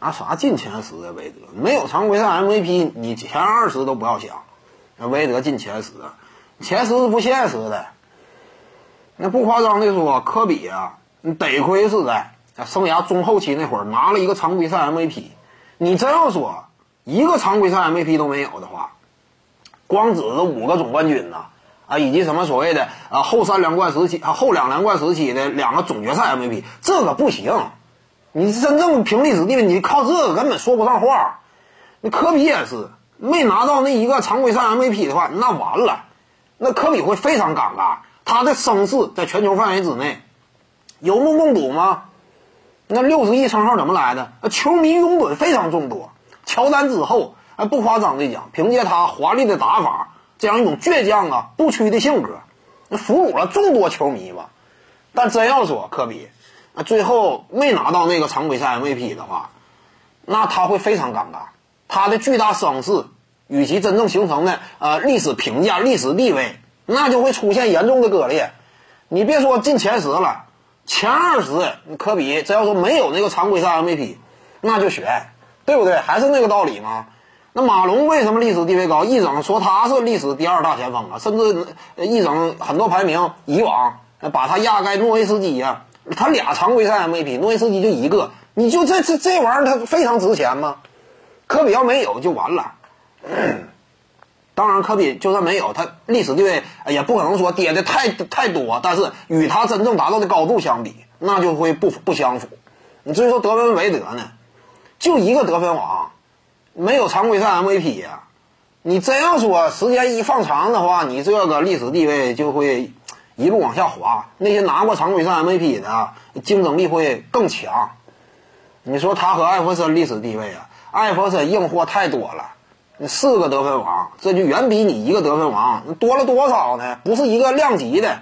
拿啥进前十啊？韦德没有常规赛 MVP，你前二十都不要想。那韦德进前十，前十是不现实的。那不夸张的说，科比啊，你得亏是在生涯中后期那会儿拿了一个常规赛 MVP。你真要说一个常规赛 MVP 都没有的话，光指着五个总冠军呐啊，以及什么所谓的啊后三连冠时期啊后两连冠时期的两个总决赛 MVP，这个不行。你真正凭历史地位，你靠这个根本说不上话。那科比也是没拿到那一个常规赛 MVP 的话，那完了，那科比会非常尴尬。他的声势在全球范围之内有目共睹吗？那六十亿称号怎么来的？球迷拥趸非常众多。乔丹之后，哎，不夸张的讲，凭借他华丽的打法，这样一种倔强啊、不屈的性格，那俘虏了众多球迷吧。但真要说科比，那最后没拿到那个常规赛 MVP 的话，那他会非常尴尬。他的巨大声势与其真正形成的呃历史评价、历史地位。那就会出现严重的割裂，你别说进前十了，前二十，科比只要说没有那个常规赛 MVP，那就悬，对不对？还是那个道理吗？那马龙为什么历史地位高？一整说他是历史第二大前锋啊，甚至一整很多排名，以往把他压盖诺维斯基呀，他俩常规赛 MVP，诺维斯基就一个，你就这这这玩意儿他非常值钱吗？科比要没有就完了。当然，科比就算没有他历史地位，也不可能说跌的太太多。但是与他真正达到的高度相比，那就会不不相符。你至于说德文韦德呢，就一个得分王，没有常规赛 MVP 呀。你真要说时间一放长的话，你这个历史地位就会一路往下滑。那些拿过常规赛 MVP 的竞争力会更强。你说他和艾弗森历史地位啊，艾弗森硬货太多了。四个得分王，这就远比你一个得分王多了多少呢？不是一个量级的，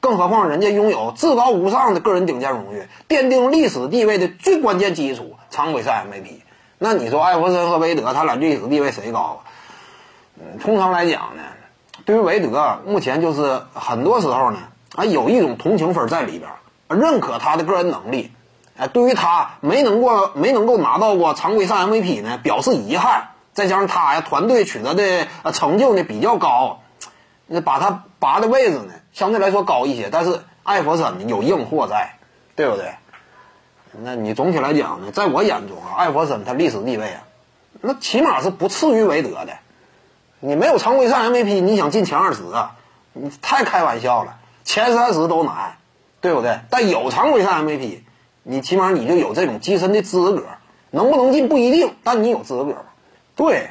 更何况人家拥有至高无上的个人顶尖荣誉，奠定历史地位的最关键基础——常规赛 MVP。那你说艾弗森和韦德，他俩历史地位谁高？嗯，通常来讲呢，对于韦德，目前就是很多时候呢，啊，有一种同情分在里边，认可他的个人能力。哎，对于他没能过、没能够拿到过常规赛 MVP 呢，表示遗憾。再加上他呀，团队取得的成就呢比较高，那把他拔的位置呢相对来说高一些。但是艾弗森有硬货在，对不对？那你总体来讲呢，在我眼中啊，艾弗森他历史地位啊，那起码是不次于韦德的。你没有常规赛 MVP，你想进前二十啊，你太开玩笑了，前三十都难，对不对？但有常规赛 MVP，你起码你就有这种跻身的资格，能不能进不一定，但你有资格。对，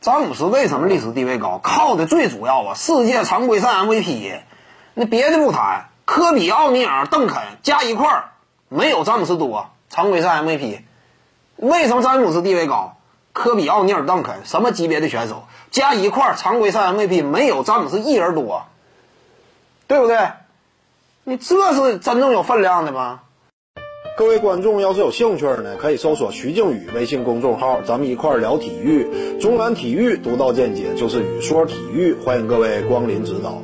詹姆斯为什么历史地位高？靠的最主要啊，世界常规赛 MVP。那别的不谈，科比、奥尼尔、邓肯加一块儿没有詹姆斯多常规赛 MVP。为什么詹姆斯地位高？科比、奥尼尔、邓肯什么级别的选手加一块儿常规赛 MVP 没有詹姆斯一人多，对不对？你这是真正有分量的吗？各位观众要是有兴趣呢，可以搜索徐静宇微信公众号，咱们一块儿聊体育。中南体育独到见解就是语说体育，欢迎各位光临指导。